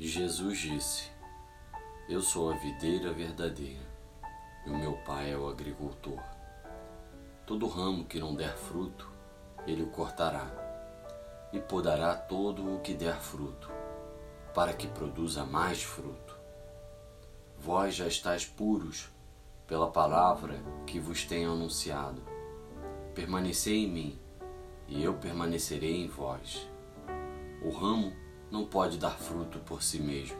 Jesus disse: Eu sou a videira verdadeira e o meu pai é o agricultor. Todo ramo que não der fruto, ele o cortará, e podará todo o que der fruto, para que produza mais fruto. Vós já estáis puros pela palavra que vos tenho anunciado. Permanecei em mim, e eu permanecerei em vós. O ramo não pode dar fruto por si mesmo,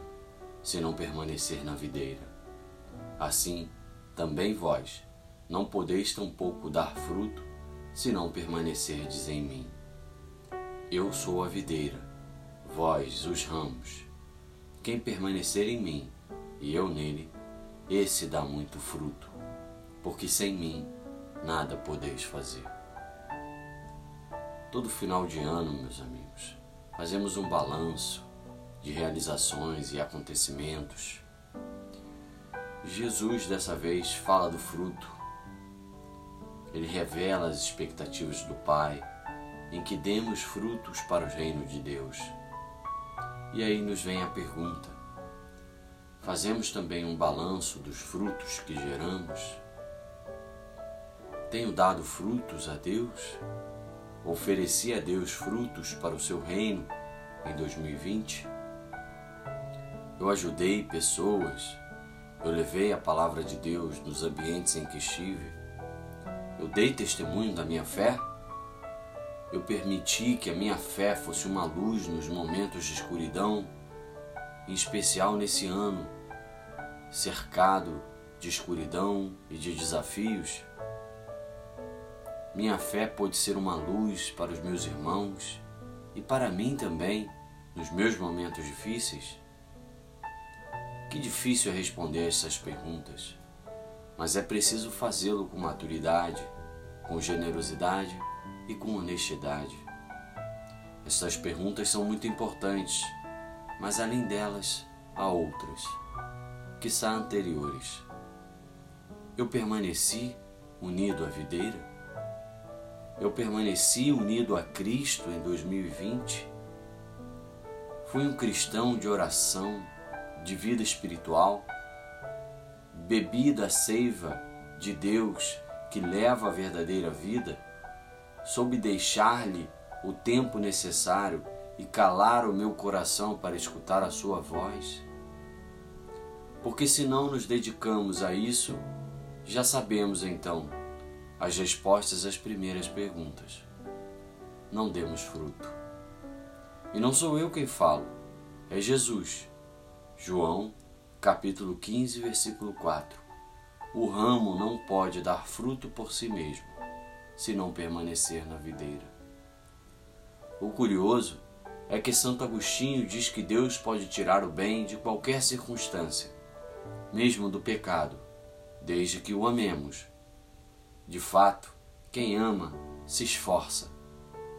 se não permanecer na videira. Assim, também vós não podeis tampouco dar fruto, se não permanecerdes em mim. Eu sou a videira, vós os ramos. Quem permanecer em mim e eu nele, esse dá muito fruto, porque sem mim nada podeis fazer. Todo final de ano, meus amigos, fazemos um balanço de realizações e acontecimentos. Jesus dessa vez fala do fruto. Ele revela as expectativas do Pai em que demos frutos para o reino de Deus. E aí nos vem a pergunta: fazemos também um balanço dos frutos que geramos? Tenho dado frutos a Deus? Ofereci a Deus frutos para o seu reino em 2020? Eu ajudei pessoas, eu levei a palavra de Deus nos ambientes em que estive, eu dei testemunho da minha fé, eu permiti que a minha fé fosse uma luz nos momentos de escuridão, em especial nesse ano, cercado de escuridão e de desafios. Minha fé pode ser uma luz para os meus irmãos e para mim também nos meus momentos difíceis. Que difícil é responder essas perguntas, mas é preciso fazê-lo com maturidade, com generosidade e com honestidade. Essas perguntas são muito importantes, mas além delas, há outras, que são anteriores. Eu permaneci unido à videira? Eu permaneci unido a Cristo em 2020? Fui um cristão de oração, de vida espiritual? Bebi da seiva de Deus que leva a verdadeira vida? Soube deixar-lhe o tempo necessário e calar o meu coração para escutar a sua voz? Porque se não nos dedicamos a isso, já sabemos então as respostas às primeiras perguntas. Não demos fruto. E não sou eu quem falo, é Jesus. João, capítulo 15, versículo 4. O ramo não pode dar fruto por si mesmo, se não permanecer na videira. O curioso é que Santo Agostinho diz que Deus pode tirar o bem de qualquer circunstância, mesmo do pecado, desde que o amemos de fato, quem ama se esforça.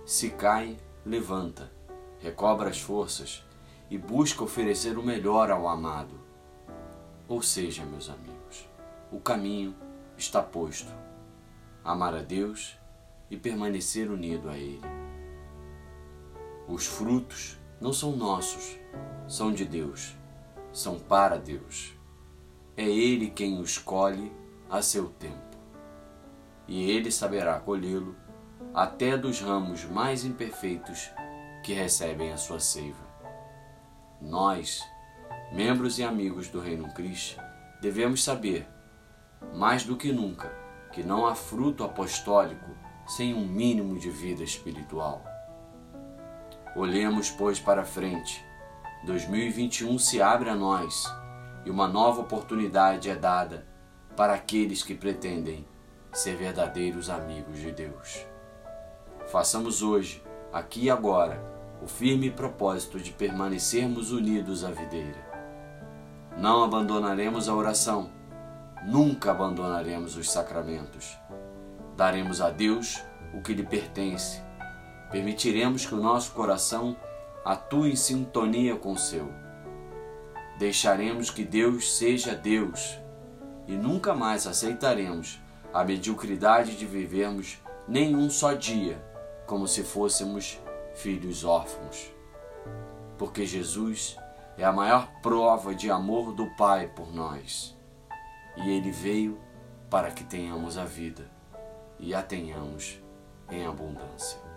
Se cai, levanta, recobra as forças e busca oferecer o melhor ao amado. Ou seja, meus amigos, o caminho está posto. Amar a Deus e permanecer unido a Ele. Os frutos não são nossos, são de Deus, são para Deus. É Ele quem os colhe a seu tempo e ele saberá colhê-lo até dos ramos mais imperfeitos que recebem a sua seiva. Nós, membros e amigos do Reino Cristo, devemos saber, mais do que nunca, que não há fruto apostólico sem um mínimo de vida espiritual. Olhemos, pois, para frente. 2021 se abre a nós e uma nova oportunidade é dada para aqueles que pretendem ser verdadeiros amigos de Deus. Façamos hoje, aqui e agora, o firme propósito de permanecermos unidos à videira. Não abandonaremos a oração, nunca abandonaremos os sacramentos. Daremos a Deus o que lhe pertence. Permitiremos que o nosso coração atue em sintonia com o seu. Deixaremos que Deus seja Deus e nunca mais aceitaremos a mediocridade de vivermos nem um só dia como se fôssemos filhos órfãos. Porque Jesus é a maior prova de amor do Pai por nós. E ele veio para que tenhamos a vida e a tenhamos em abundância.